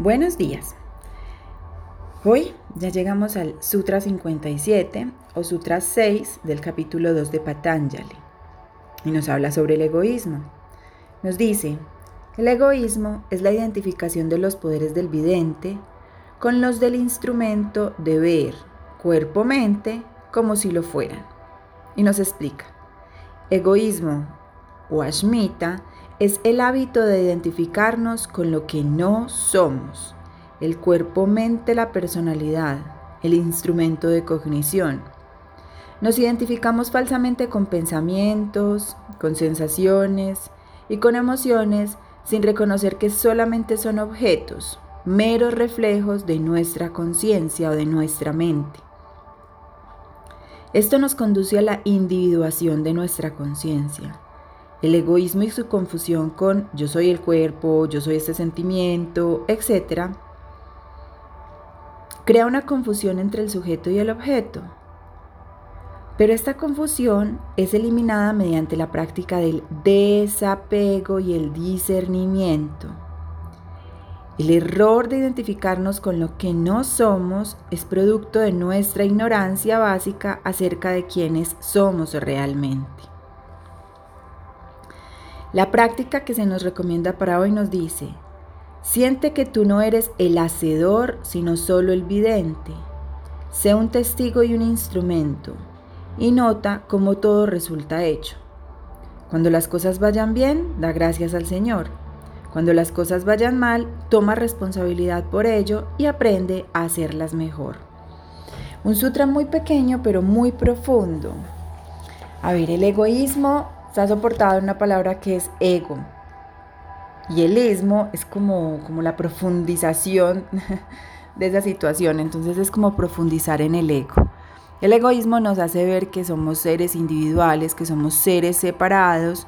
Buenos días. Hoy ya llegamos al Sutra 57 o Sutra 6 del capítulo 2 de Patanjali y nos habla sobre el egoísmo. Nos dice, el egoísmo es la identificación de los poderes del vidente con los del instrumento de ver cuerpo-mente como si lo fueran. Y nos explica, egoísmo o ashmita es el hábito de identificarnos con lo que no somos, el cuerpo-mente, la personalidad, el instrumento de cognición. Nos identificamos falsamente con pensamientos, con sensaciones y con emociones sin reconocer que solamente son objetos, meros reflejos de nuestra conciencia o de nuestra mente. Esto nos conduce a la individuación de nuestra conciencia el egoísmo y su confusión con yo soy el cuerpo, yo soy este sentimiento, etc., crea una confusión entre el sujeto y el objeto. Pero esta confusión es eliminada mediante la práctica del desapego y el discernimiento. El error de identificarnos con lo que no somos es producto de nuestra ignorancia básica acerca de quiénes somos realmente. La práctica que se nos recomienda para hoy nos dice, siente que tú no eres el hacedor, sino solo el vidente. Sé un testigo y un instrumento, y nota cómo todo resulta hecho. Cuando las cosas vayan bien, da gracias al Señor. Cuando las cosas vayan mal, toma responsabilidad por ello y aprende a hacerlas mejor. Un sutra muy pequeño pero muy profundo. A ver, el egoísmo está soportado una palabra que es ego. Y el ismo es como, como la profundización de esa situación, entonces es como profundizar en el ego. El egoísmo nos hace ver que somos seres individuales, que somos seres separados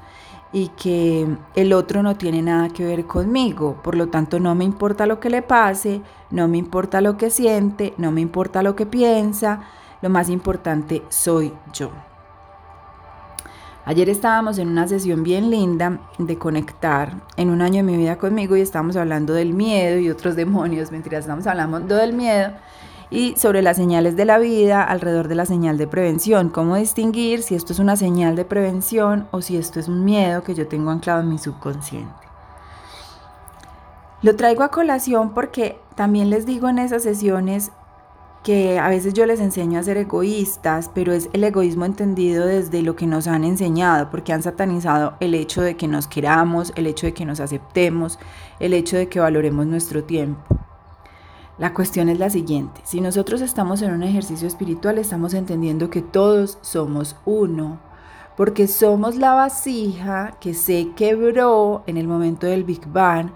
y que el otro no tiene nada que ver conmigo. Por lo tanto, no me importa lo que le pase, no me importa lo que siente, no me importa lo que piensa, lo más importante soy yo. Ayer estábamos en una sesión bien linda de conectar en un año de mi vida conmigo y estábamos hablando del miedo y otros demonios, mentiras, estamos hablando del miedo y sobre las señales de la vida alrededor de la señal de prevención, cómo distinguir si esto es una señal de prevención o si esto es un miedo que yo tengo anclado en mi subconsciente. Lo traigo a colación porque también les digo en esas sesiones que a veces yo les enseño a ser egoístas, pero es el egoísmo entendido desde lo que nos han enseñado, porque han satanizado el hecho de que nos queramos, el hecho de que nos aceptemos, el hecho de que valoremos nuestro tiempo. La cuestión es la siguiente, si nosotros estamos en un ejercicio espiritual, estamos entendiendo que todos somos uno, porque somos la vasija que se quebró en el momento del Big Bang,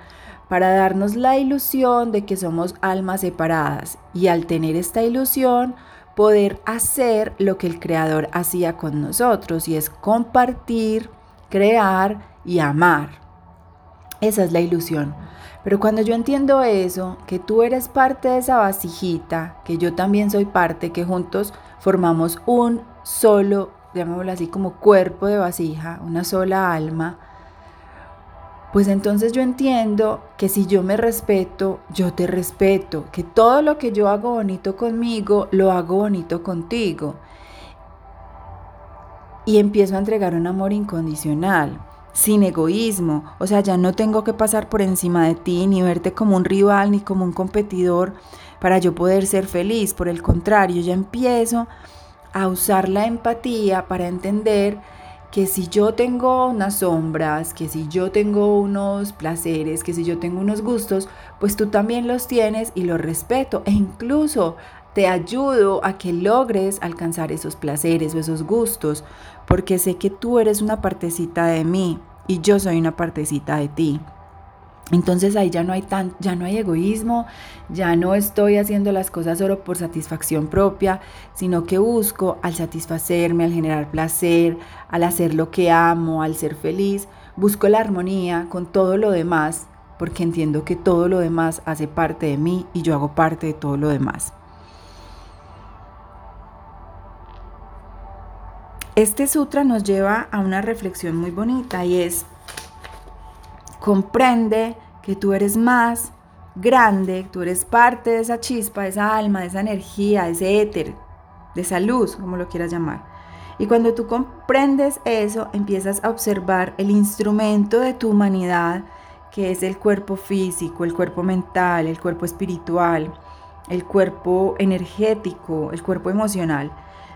para darnos la ilusión de que somos almas separadas y al tener esta ilusión poder hacer lo que el Creador hacía con nosotros y es compartir, crear y amar. Esa es la ilusión. Pero cuando yo entiendo eso, que tú eres parte de esa vasijita, que yo también soy parte, que juntos formamos un solo, llamémoslo así como cuerpo de vasija, una sola alma, pues entonces yo entiendo que si yo me respeto, yo te respeto, que todo lo que yo hago bonito conmigo, lo hago bonito contigo. Y empiezo a entregar un amor incondicional, sin egoísmo. O sea, ya no tengo que pasar por encima de ti, ni verte como un rival, ni como un competidor para yo poder ser feliz. Por el contrario, ya empiezo a usar la empatía para entender que si yo tengo unas sombras, que si yo tengo unos placeres, que si yo tengo unos gustos, pues tú también los tienes y los respeto e incluso te ayudo a que logres alcanzar esos placeres o esos gustos, porque sé que tú eres una partecita de mí y yo soy una partecita de ti. Entonces ahí ya no hay tan, ya no hay egoísmo, ya no estoy haciendo las cosas solo por satisfacción propia, sino que busco al satisfacerme, al generar placer, al hacer lo que amo, al ser feliz, busco la armonía con todo lo demás, porque entiendo que todo lo demás hace parte de mí y yo hago parte de todo lo demás. Este sutra nos lleva a una reflexión muy bonita y es comprende que tú eres más grande, tú eres parte de esa chispa, de esa alma, de esa energía, de ese éter, de esa luz, como lo quieras llamar. Y cuando tú comprendes eso, empiezas a observar el instrumento de tu humanidad, que es el cuerpo físico, el cuerpo mental, el cuerpo espiritual, el cuerpo energético, el cuerpo emocional.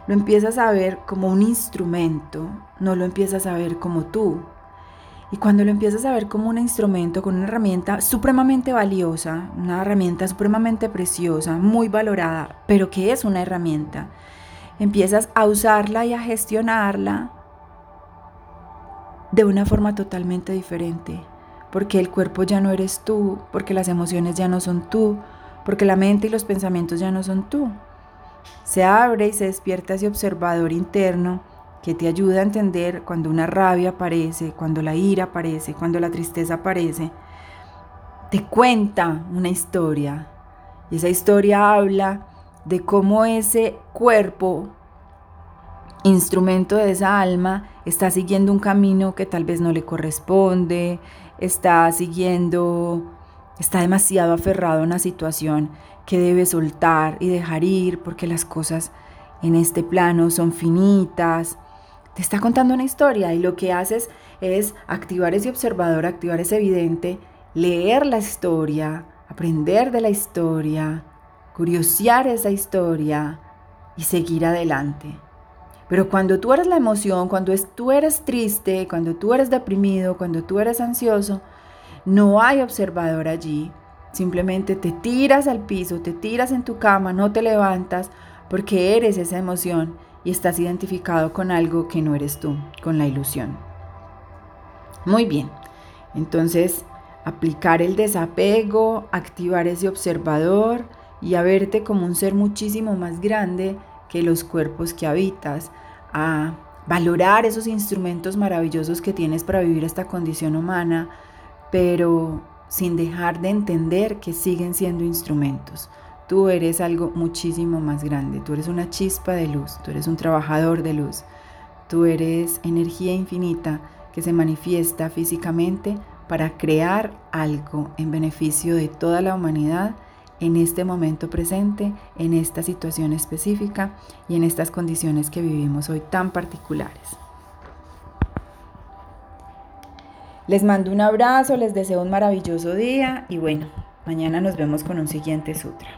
Lo empiezas a ver como un instrumento, no lo empiezas a ver como tú. Y cuando lo empiezas a ver como un instrumento, con una herramienta supremamente valiosa, una herramienta supremamente preciosa, muy valorada, pero que es una herramienta, empiezas a usarla y a gestionarla de una forma totalmente diferente, porque el cuerpo ya no eres tú, porque las emociones ya no son tú, porque la mente y los pensamientos ya no son tú. Se abre y se despierta ese observador interno que te ayuda a entender cuando una rabia aparece, cuando la ira aparece, cuando la tristeza aparece. Te cuenta una historia y esa historia habla de cómo ese cuerpo, instrumento de esa alma, está siguiendo un camino que tal vez no le corresponde, está siguiendo, está demasiado aferrado a una situación que debe soltar y dejar ir porque las cosas en este plano son finitas. Te está contando una historia y lo que haces es activar ese observador, activar ese evidente, leer la historia, aprender de la historia, curiosear esa historia y seguir adelante. Pero cuando tú eres la emoción, cuando tú eres triste, cuando tú eres deprimido, cuando tú eres ansioso, no hay observador allí. Simplemente te tiras al piso, te tiras en tu cama, no te levantas porque eres esa emoción y estás identificado con algo que no eres tú, con la ilusión. Muy bien, entonces aplicar el desapego, activar ese observador y a verte como un ser muchísimo más grande que los cuerpos que habitas, a valorar esos instrumentos maravillosos que tienes para vivir esta condición humana, pero sin dejar de entender que siguen siendo instrumentos. Tú eres algo muchísimo más grande, tú eres una chispa de luz, tú eres un trabajador de luz, tú eres energía infinita que se manifiesta físicamente para crear algo en beneficio de toda la humanidad en este momento presente, en esta situación específica y en estas condiciones que vivimos hoy tan particulares. Les mando un abrazo, les deseo un maravilloso día y bueno, mañana nos vemos con un siguiente sutra.